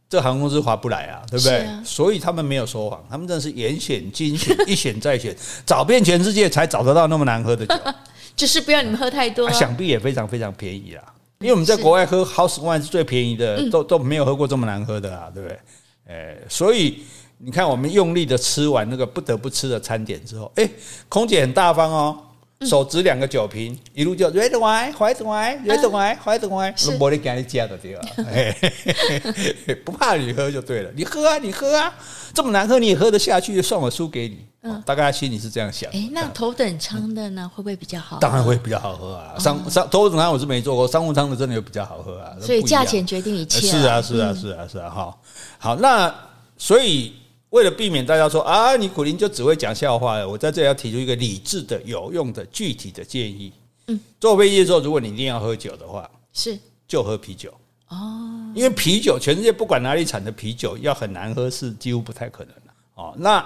这航空公司划不来啊，对不对？啊、所以他们没有说谎，他们真的是严选、精选、(laughs) 一选再选，找遍全世界才找得到那么难喝的酒，(laughs) 就是不要你们喝太多、啊啊。想必也非常非常便宜啦，因为我们在国外喝 House Wine 是最便宜的，是都都没有喝过这么难喝的啊，对不对？哎，所以你看，我们用力的吃完那个不得不吃的餐点之后，哎，空姐很大方哦。手执两个酒瓶，一路叫 red wine，white wine，red wine，white wine，我得给你加的对吧？(laughs) 不怕你喝就对了，你喝啊，你喝啊，这么难喝你也喝得下去，就算我输给你。嗯，大概心里是这样想。哎，那头等舱的呢，会不会比较好？当然会比较好喝啊。商商头等舱我是没坐过，商务舱的真的有比较好喝啊。所以价钱决定一切。是啊，是啊，是啊，是啊。好，好，那所以。为了避免大家说啊，你苦林就只会讲笑话了，我在这里要提出一个理智的、有用的、具体的建议。嗯，坐飞机的时候，如果你一定要喝酒的话，是就喝啤酒哦，因为啤酒全世界不管哪里产的啤酒要很难喝是几乎不太可能的哦。那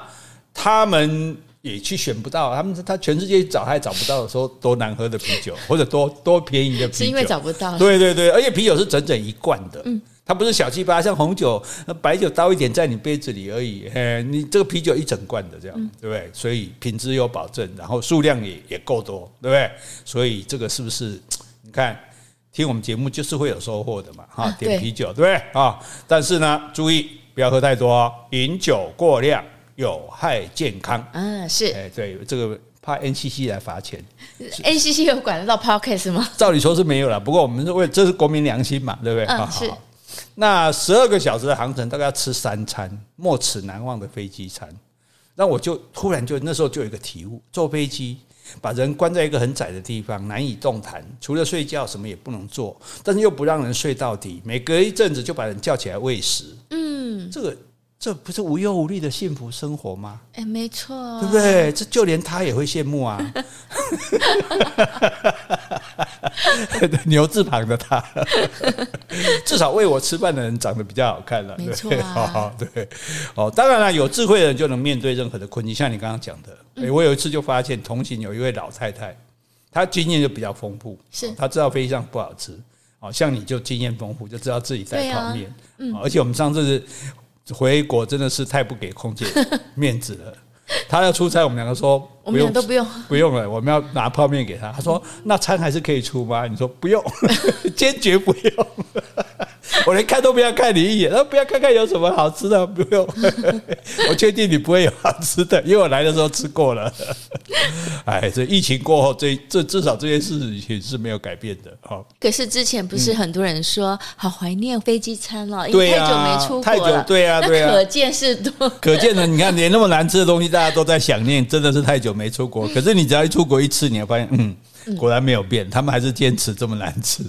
他们也去选不到，他们他全世界找还找不到说多难喝的啤酒或者多多便宜的啤酒，是因为找不到。对对对，而且啤酒是整整一罐的。嗯。它不是小气吧？像红酒、白酒倒一点在你杯子里而已。嘿，你这个啤酒一整罐的这样，对不对？所以品质有保证，然后数量也也够多，对不对？所以这个是不是？你看听我们节目就是会有收获的嘛，哈，点啤酒对不对啊？但是呢，注意不要喝太多哦，饮酒过量有害健康。嗯，是，哎，对，这个怕 NCC 来罚钱。(laughs) NCC 有管得到 Podcast 吗？照理说是没有了，不过我们是为这是国民良心嘛，对不对？嗯，是。那十二个小时的航程，大概要吃三餐，没齿难忘的飞机餐。那我就突然就那时候就有一个体悟：坐飞机把人关在一个很窄的地方，难以动弹，除了睡觉什么也不能做，但是又不让人睡到底，每隔一阵子就把人叫起来喂食。嗯，这个。这不是无忧无虑的幸福生活吗？哎，没错，对不对？这就连他也会羡慕啊！(laughs) 牛字旁的他，(laughs) 至少喂我吃饭的人长得比较好看了，没错啊，(laughs) 对，哦，当然了，有智慧的人就能面对任何的困境，像你刚刚讲的。哎，我有一次就发现，同行有一位老太太，她经验就比较丰富，是她知道飞机上不好吃，哦，像你就经验丰富，就知道自己带泡面，嗯，而且我们上次是。回国真的是太不给空姐面子了。他要出差，我们两个说，我们俩都不用，不用了。我们要拿泡面给他。他说：“ (laughs) 那餐还是可以出吗？”你说：“不用，(laughs) 坚决不用。(laughs) ”我连看都不要看你一眼，那不要看看有什么好吃的，不用。我确定你不会有好吃的，因为我来的时候吃过了。哎，这疫情过后，这这至少这件事情是没有改变的。哈，可是之前不是很多人说好怀念飞机餐了，因为太久没出国了。对啊，对啊，可见是多。可见的，你看连那么难吃的东西，大家都在想念，真的是太久没出国。可是你只要一出国一次，你会发现，嗯，果然没有变，他们还是坚持这么难吃。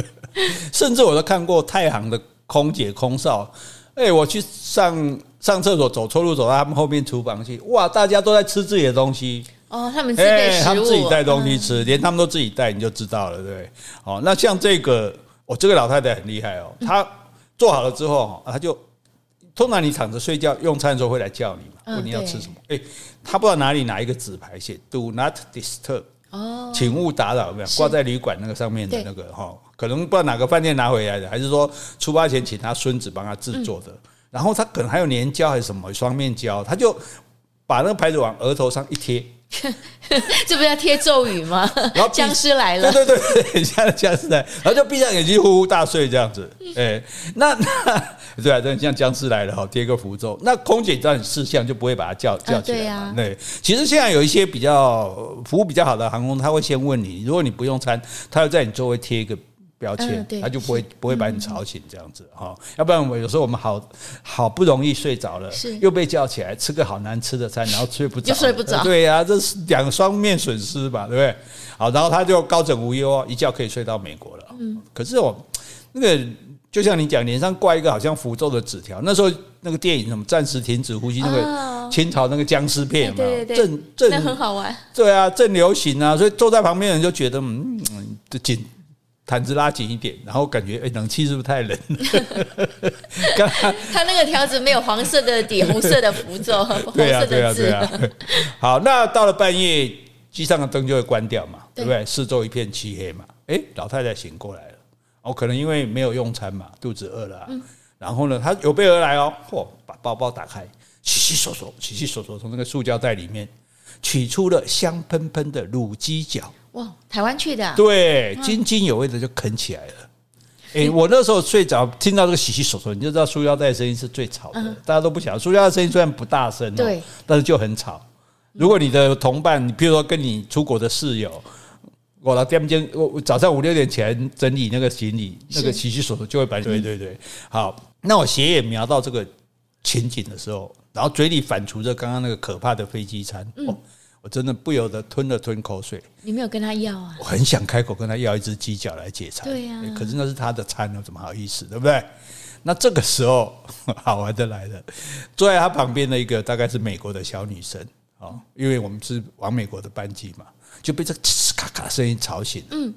(laughs) 甚至我都看过太行的空姐空少，哎，我去上上厕所走错路走到他们后面厨房去，哇，大家都在吃自己的东西。哦，他们自备他们自己带东西吃，连他们都自己带，你就知道了，对，哦，那像这个，哦，这个老太太很厉害哦，她做好了之后，她就通常你躺着睡觉用餐的时候会来叫你嘛，问你要吃什么，哎，他不知道哪里拿一个纸牌写 “Do not disturb”。哦，请勿打扰，有没有挂在旅馆那个上面的那个哈？可能不知道哪个饭店拿回来的，还是说出发前请他孙子帮他制作的。然后他可能还有粘胶还是什么双面胶，他就把那个牌子往额头上一贴。(laughs) 这不是要贴咒语吗？然后僵尸来了，对对对，很像 (laughs) 僵尸来，然后就闭上眼睛呼呼大睡这样子。哎，那那 (laughs) 对啊，真的像僵尸来了哈，贴个符咒。那空姐在你事项就不会把它叫叫起来嘛？对，其实现在有一些比较服务比较好的航空，他会先问你，如果你不用餐，他会在你周围贴一个。标签，他就不会不会把你吵醒这样子哈，要不然我有时候我们好好不容易睡着了，又被叫起来吃个好难吃的餐，然后睡不着，睡不着，对呀，这是两双面损失吧，对不对？好，然后他就高枕无忧，一觉可以睡到美国了。嗯，可是我那个就像你讲，脸上挂一个好像符咒的纸条，那时候那个电影什么暂时停止呼吸，那个清朝那个僵尸片嘛，正正很好玩，对啊，正流行啊，所以坐在旁边的人就觉得嗯，这紧。毯子拉紧一点，然后感觉哎，冷气是不是太冷？(laughs) 刚刚他那个条子没有黄色的底，红色的符咒，(laughs) 对啊，对啊，对啊。好，那到了半夜，机上的灯就会关掉嘛，对不对？四周一片漆黑嘛。哎，老太太醒过来了，哦，可能因为没有用餐嘛，肚子饿了。然后呢，她有备而来哦，嚯，把包包打开，洗洗窣窣，洗洗窣窣，从那个塑胶袋里面取出了香喷喷的卤鸡脚。哇，台湾去的，啊，对，津津有味的就啃起来了。哎、欸，我那时候睡着，听到这个洗洗手手，你就知道塑料袋的声音是最吵的。大家都不晓得，塑料袋声音虽然不大声，对，但是就很吵。如果你的同伴，你比如说跟你出国的室友，我到第二天，我早上五六点起来整理那个行李，那个洗洗手手就会把你，对对对。好，那我斜眼瞄到这个情景的时候，然后嘴里反刍着刚刚那个可怕的飞机餐。嗯我真的不由得吞了吞口水。你没有跟他要啊？我很想开口跟他要一只鸡脚来解馋。对呀，可是那是他的餐，我怎么好意思，对不对？那这个时候 (laughs) 好玩的来了，坐在他旁边的一个大概是美国的小女生哦，因为我们是往美国的班机嘛，就被这咔咔声音吵醒。嗯，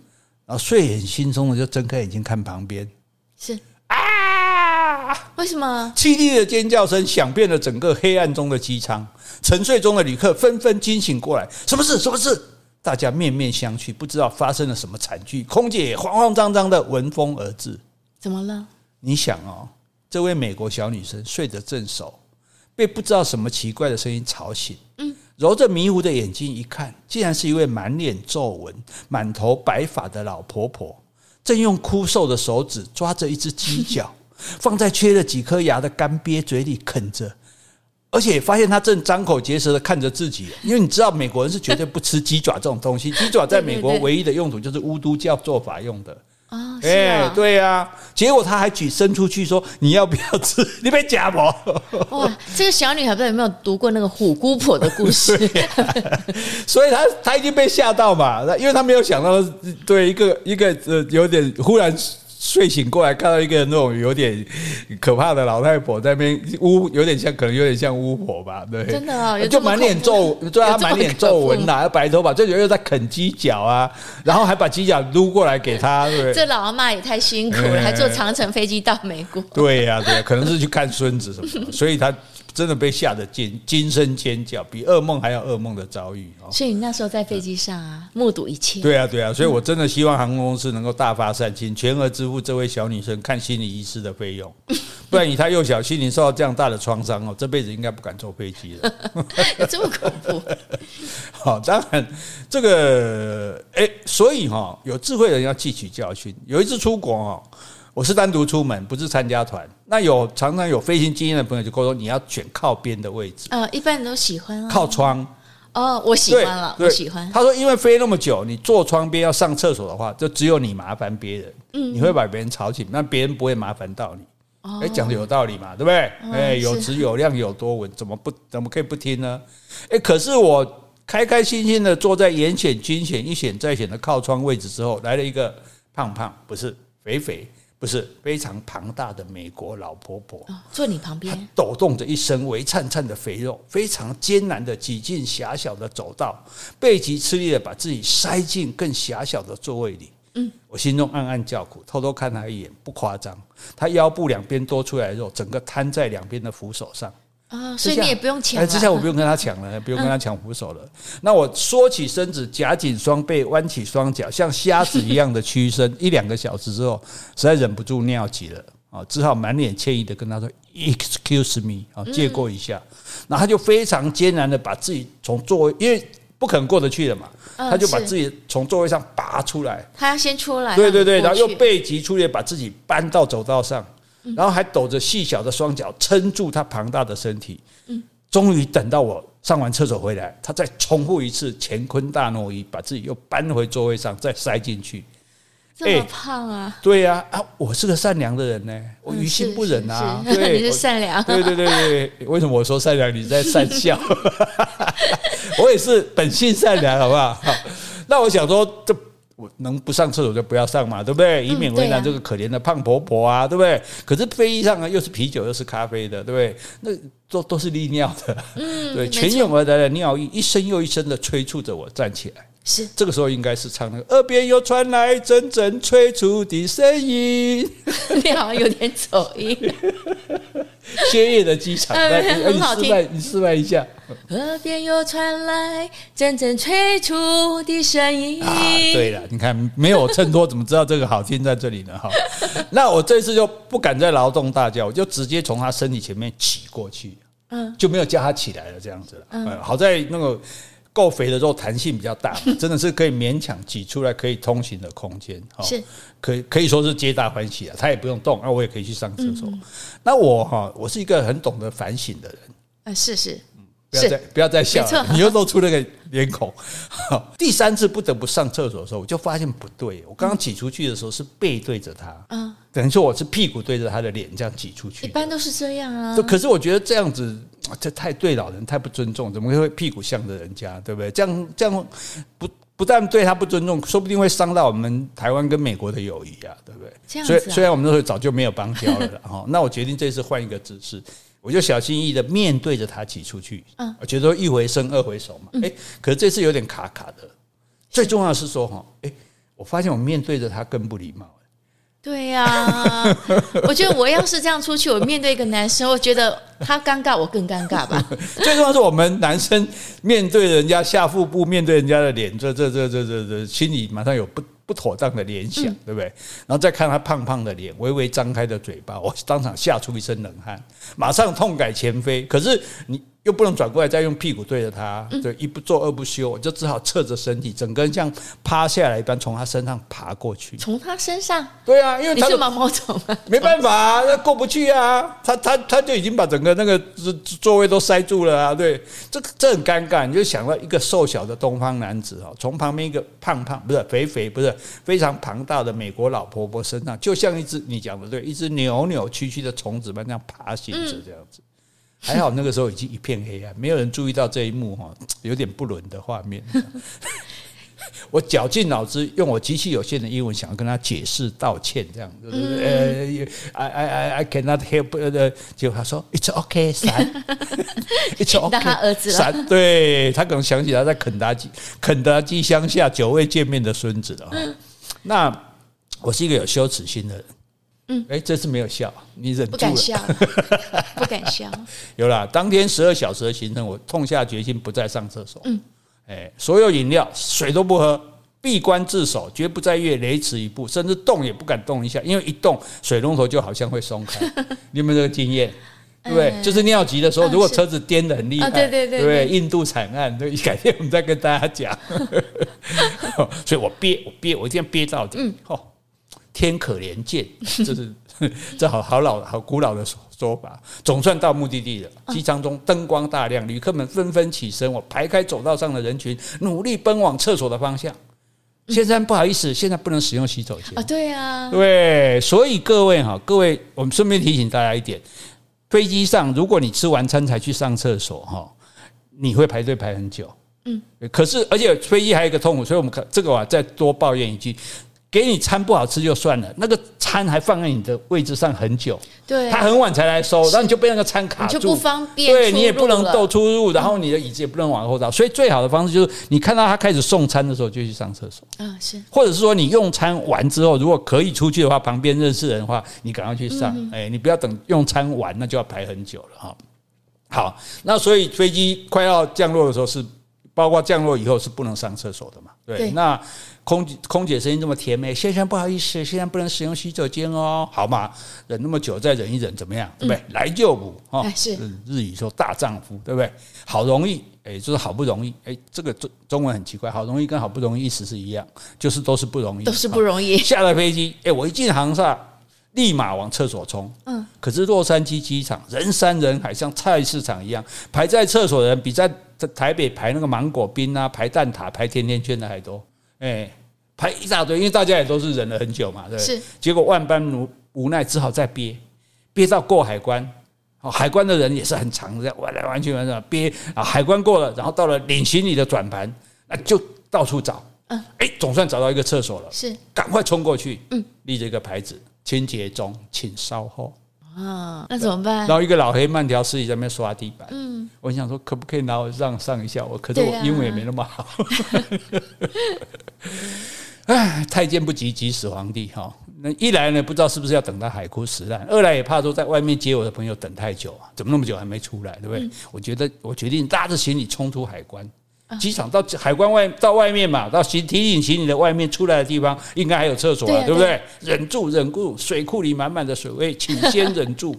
然后睡眼惺忪的就睁开眼睛看旁边，是。啊！为什么？凄厉的尖叫声响遍了整个黑暗中的机舱，沉睡中的旅客纷纷惊醒过来。什么事？什么事？大家面面相觑，不知道发生了什么惨剧。空姐慌慌张张的闻风而至。怎么了？你想哦，这位美国小女生睡得正熟，被不知道什么奇怪的声音吵醒。嗯，揉着迷糊的眼睛一看，竟然是一位满脸皱纹、满头白发的老婆婆。正用枯瘦的手指抓着一只鸡脚，放在缺了几颗牙的干鳖嘴里啃着，而且发现他正张口结舌的看着自己。因为你知道美国人是绝对不吃鸡爪这种东西，(laughs) 鸡爪在美国唯一的用途就是巫毒教做法用的。啊，哎、欸，对呀、啊，结果他还举伸出去说：“你要不要吃？(laughs) 你别夹我。”哇，这个小女孩不知道有没有读过那个虎姑婆的故事？(laughs) 啊、所以她她已经被吓到嘛，因为她没有想到，对一个一个呃有点忽然。睡醒过来，看到一个那种有点可怕的老太婆在那边巫，有点像，可能有点像巫婆吧？对，真的啊、哦，就满脸皱，对啊，满脸皱纹呐，白头发，这人又在啃鸡脚啊，然后还把鸡脚撸过来给他，对，(laughs) 这老阿妈也太辛苦了，还坐长程飞机到美国。对呀、啊，对、啊，可能是去看孙子什么的，(laughs) 所以他。真的被吓得惊惊声尖叫，比噩梦还要噩梦的遭遇。所以你那时候在飞机上啊，目睹一切。对啊，对啊，所以我真的希望航空公司能够大发善心，全额支付这位小女生看心理医师的费用，(laughs) 不然以她幼小心灵受到这样大的创伤哦，这辈子应该不敢坐飞机了。有 (laughs) 这么恐怖？(laughs) 好，当然这个哎，所以哈，有智慧的人要汲取教训。有一次出国哦。我是单独出门，不是参加团。那有常常有飞行经验的朋友就跟我说，你要选靠边的位置。呃，一般人都喜欢啊。靠窗。哦，我喜欢了，我喜欢。他说，因为飞那么久，你坐窗边要上厕所的话，就只有你麻烦别人。嗯。你会把别人吵醒，那别人不会麻烦到你。哦。哎，讲的有道理嘛，对不对？哎，有质有量有多稳，怎么不怎么可以不听呢？哎，可是我开开心心的坐在严险、惊险、一险再险的靠窗位置之后，来了一个胖胖，不是肥肥。不是非常庞大的美国老婆婆，坐你旁边，抖动着一身微颤颤的肥肉，非常艰难的挤进狭小的走道，背脊吃力的把自己塞进更狭小的座位里。嗯，我心中暗暗叫苦，偷偷看他一眼，不夸张，他腰部两边多出来的肉，整个摊在两边的扶手上。啊，所以你也不用抢。哎，之前我不用跟他抢了，(laughs) 不用跟他抢扶手了。那我缩起身子，夹紧双背，弯起双脚，像瞎子一样的屈身。一两个小时之后，实在忍不住尿急了啊，只好满脸歉意的跟他说：“Excuse me，啊，借过一下。”然后他就非常艰难的把自己从座位，因为不可能过得去的嘛，他就把自己从座位上拔出来。他要先出来。对对对，然后又背脊出力，把自己搬到走道上。然后还抖着细小的双脚撑住他庞大的身体，终于等到我上完厕所回来，他再重复一次乾坤大挪移，把自己又搬回座位上，再塞进去。这么胖啊？对呀，啊，我是个善良的人呢，我于心不忍啊。对，(laughs) 你是善良。对对对对，为什么我说善良？你在善笑？(laughs) 我也是本性善良，好不好？那我想说这。我能不上厕所就不要上嘛，对不对？以免为难这个可怜的胖婆婆啊，对不对？可是飞机上啊，又是啤酒又是咖啡的，对不对？那都都是利尿的，嗯，对，全涌而来的尿意，一声又一声的催促着我站起来。是这个时候应该是唱那个耳边又传来阵阵催促的声音，(laughs) 你好像有点走音。歇业的机场，来，(laughs) 你示范，你示范一下。耳边又传来阵阵催促的声音。啊，对了，你看没有衬托，怎么知道这个好听在这里呢？哈，(laughs) 那我这次就不敢再劳动大叫，我就直接从他身体前面挤过去，嗯，就没有叫他起来了，这样子了。嗯，好在那个够肥的时候弹性比较大，(laughs) 真的是可以勉强挤出来可以通行的空间。是，可以可以说是皆大欢喜啊，他也不用动，那我也可以去上厕所。那我哈，我是一个很懂得反省的人。啊，是是。不要再不要再笑了，你又露出那个脸孔。第三次不得不上厕所的时候，我就发现不对。我刚刚挤出去的时候是背对着他，嗯，等于说我是屁股对着他的脸这样挤出去。一般都是这样啊。可是我觉得这样子这太对老人太不尊重，怎么会屁股向着人家，对不对？这样这样不不但对他不尊重，说不定会伤到我们台湾跟美国的友谊啊，对不对？这样子。所以虽然我们那时候早就没有邦交了哈，那我决定这次换一个姿势。我就小心翼翼的面对着他挤出去，嗯，我觉得一回生二回熟嘛，哎，可是这次有点卡卡的。最重要的是说哈，哎，我发现我面对着他更不礼貌。对呀，我觉得我要是这样出去，我面对一个男生，我觉得他尴尬，我更尴尬吧。(laughs) 最重要是我们男生面对人家下腹部，面对人家的脸，这这这这这这，心里马上有不。不妥当的联想，对不对？然后再看他胖胖的脸，微微张开的嘴巴，我当场吓出一身冷汗，马上痛改前非。可是你又不能转过来再用屁股对着他，对，一不做二不休，我就只好侧着身体，整个人像趴下来一般从他身上爬过去。从他身上？对啊，因为他是毛毛虫啊，(laughs) 没办法啊，那过不去啊，他他他就已经把整个那个座位都塞住了啊，对，这这很尴尬。你就想到一个瘦小的东方男子哈，从旁边一个胖胖不是肥肥不是非常庞大的美国老婆婆身上，就像一只你讲的对，一只扭扭曲曲的虫子般这样爬行着这样子。还好那个时候已经一片黑暗，(laughs) 没有人注意到这一幕哈，有点不伦的画面。(laughs) 我绞尽脑汁用我极其有限的英文想要跟他解释道歉，这样子。呃，I I I I cannot help。呃，结果他说 It's okay, (laughs) okay。他儿子了，对，他可能想起他在肯达基肯德基乡下久未见面的孙子了。那我是一个有羞耻心的人。嗯，哎，这次没有笑，你忍住了。不敢笑，(laughs) 不敢笑。有啦，当天十二小时的行程，我痛下决心不再上厕所。嗯，哎，所有饮料、水都不喝，闭关自守，绝不再越雷池一步，甚至动也不敢动一下，因为一动水龙头就好像会松开。(laughs) 你有没有这个经验？对不对？就是尿急的时候，如果车子颠得很厉害，对对对，对，印度惨案，对，改天我们再跟大家讲。(laughs) 所以我憋，我憋，我一定要憋到底。嗯，好。天可怜见，(laughs) 这是 (laughs) 这好好老好古老的说法。总算到目的地了，机舱中灯光大亮，旅客们纷纷起身。我排开走道上的人群，努力奔往厕所的方向。先生，不好意思，现在不能使用洗手间啊。对啊，对，所以各位哈，各位，我们顺便提醒大家一点：飞机上，如果你吃完餐才去上厕所哈，你会排队排很久。嗯，可是而且飞机还有一个痛苦，所以我们可这个啊，再多抱怨一句。给你餐不好吃就算了，那个餐还放在你的位置上很久，对，他很晚才来收，然后你就被那个餐卡住，你就不方便，对你也不能够出入，然后你的椅子也不能往后倒，所以最好的方式就是你看到他开始送餐的时候就去上厕所，啊是，或者是说你用餐完之后，如果可以出去的话，旁边认识人的话，你赶快去上，哎，你不要等用餐完，那就要排很久了哈。好，那所以飞机快要降落的时候是，包括降落以后是不能上厕所的嘛，对，那。空空姐声音这么甜美，先生不好意思，现在不能使用洗手间哦，好嘛，忍那么久再忍一忍，怎么样？对不对？嗯、来就补哈，是日语说大丈夫，对不对？好容易，哎，就是好不容易，哎，这个中中文很奇怪，好容易跟好不容易意思是一样，就是都是不容易，都是不容易。下了飞机，哎，我一进航厦，立马往厕所冲。嗯，可是洛杉矶机场人山人海，像菜市场一样，排在厕所的人比在在台北排那个芒果冰啊、排蛋挞、排甜甜圈的还多，哎。排一大堆，因为大家也都是忍了很久嘛，对不对？是。结果万般无无奈，只好再憋，憋到过海关。哦，海关的人也是很长的，完来完去，弯来憋啊。海关过了，然后到了领行李的转盘，那就到处找。嗯。哎，总算找到一个厕所了。是。赶快冲过去。嗯。立着一个牌子：清洁中，请稍后。啊，那怎么办？然后一个老黑慢条斯理在那边刷地板。嗯。我想说，可不可以拿我让上一下我？可是我英文也没那么好。(laughs) 唉，太监不急急死皇帝哈。那一来呢，不知道是不是要等到海枯石烂；二来也怕说在外面接我的朋友等太久啊，怎么那么久还没出来，对不对？嗯、我觉得我决定拉着行李冲出海关，机场到海关外到外面嘛，到行提醒行李的外面出来的地方，应该还有厕所啊，对，不对？忍住，忍住，水库里满满的水位，请先忍住。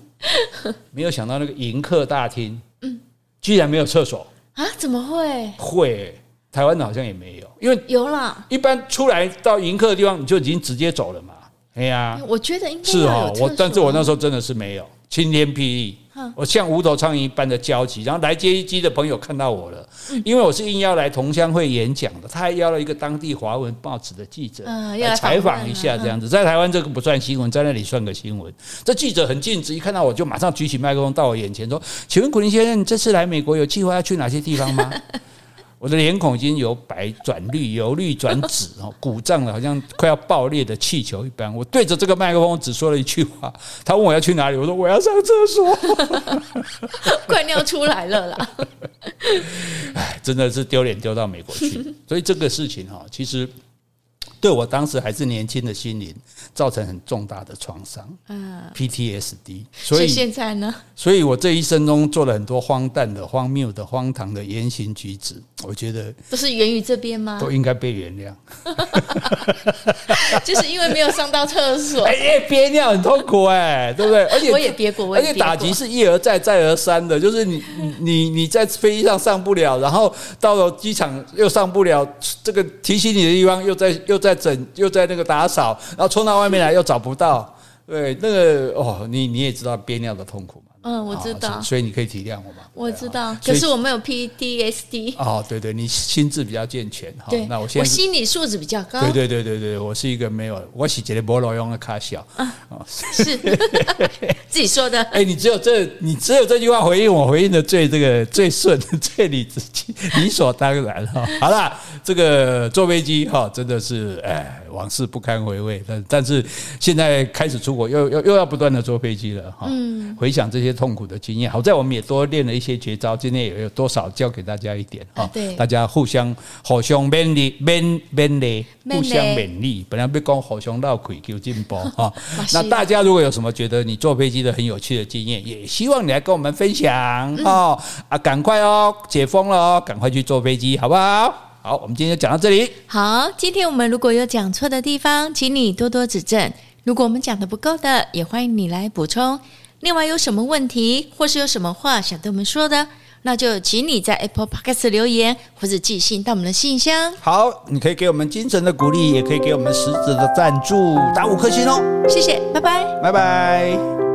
(laughs) 没有想到那个迎客大厅，嗯，居然没有厕所啊？怎么会？会、欸。台湾的好像也没有，因为有啦。一般出来到迎客的地方，你就已经直接走了嘛。哎呀，我觉得应该是哦。我但是我那时候真的是没有，晴天霹雳，我像无头苍蝇一般的焦急。然后来接机的朋友看到我了，因为我是应邀来同乡会演讲的，他还邀了一个当地华文报纸的记者来采访一下，这样子。在台湾这个不算新闻，在那里算个新闻。这记者很尽职，一看到我就马上举起麦克风到我眼前说：“请问古林先生，你这次来美国有计划要去哪些地方吗？” (laughs) 我的脸孔已经由白转绿，由绿转紫，哦，(laughs) 鼓胀了，好像快要爆裂的气球一般。我对着这个麦克风只说了一句话。他问我要去哪里，我说我要上厕所，(laughs) 快尿出来了啦！哎，真的是丢脸丢到美国去。所以这个事情哈，其实对我当时还是年轻的心灵造成很重大的创伤，嗯，PTSD。所以现在呢？所以我这一生中做了很多荒诞的、荒谬的、荒唐的言行举止，我觉得都是源于这边吗？都应该被原谅。(laughs) (laughs) 就是因为没有上到厕所，哎，憋尿很痛苦哎，对不对？而且我也憋过，而且打击是一而再、再而三的，就是你你你在飞机上上不了，然后到了机场又上不了，这个提醒你的地方又在又在。在整又在那个打扫，然后冲到外面来又找不到，对，那个哦，你你也知道憋尿的痛苦嘛。嗯，我知道，所以你可以体谅我嘛。我知道，可是我没有 PTSD。哦，对对，你心智比较健全哈。对，那我现在我心理素质比较高。对对对对对，我是一个没有，我是觉得菠萝用的卡小。啊，是 (laughs) 自己说的。哎，你只有这，你只有这句话回应我，回应的最这个最顺，(laughs) 最理直气，理所当然哈。好了，这个坐飞机哈，真的是哎，往事不堪回味。但但是现在开始出国，又又又要不断的坐飞机了哈。嗯，回想这些。痛苦的经验，好在我们也多练了一些绝招。今天也有多少教给大家一点哈？对，大家互相互相勉励，勉勉励，互相勉励。本来被讲互相闹亏求进步哈。(laughs) 那大家如果有什么觉得你坐飞机的很有趣的经验，也希望你来跟我们分享哦。啊，赶快哦，解封了哦，赶快去坐飞机，好不好？好，我们今天就讲到这里。好，今天我们如果有讲错的地方，请你多多指正。如果我们讲的不够的，也欢迎你来补充。另外有什么问题，或是有什么话想对我们说的，那就请你在 Apple Podcast 留言，或者寄信到我们的信箱。好，你可以给我们精神的鼓励，也可以给我们实质的赞助，打五颗星哦。谢谢，拜拜，拜拜。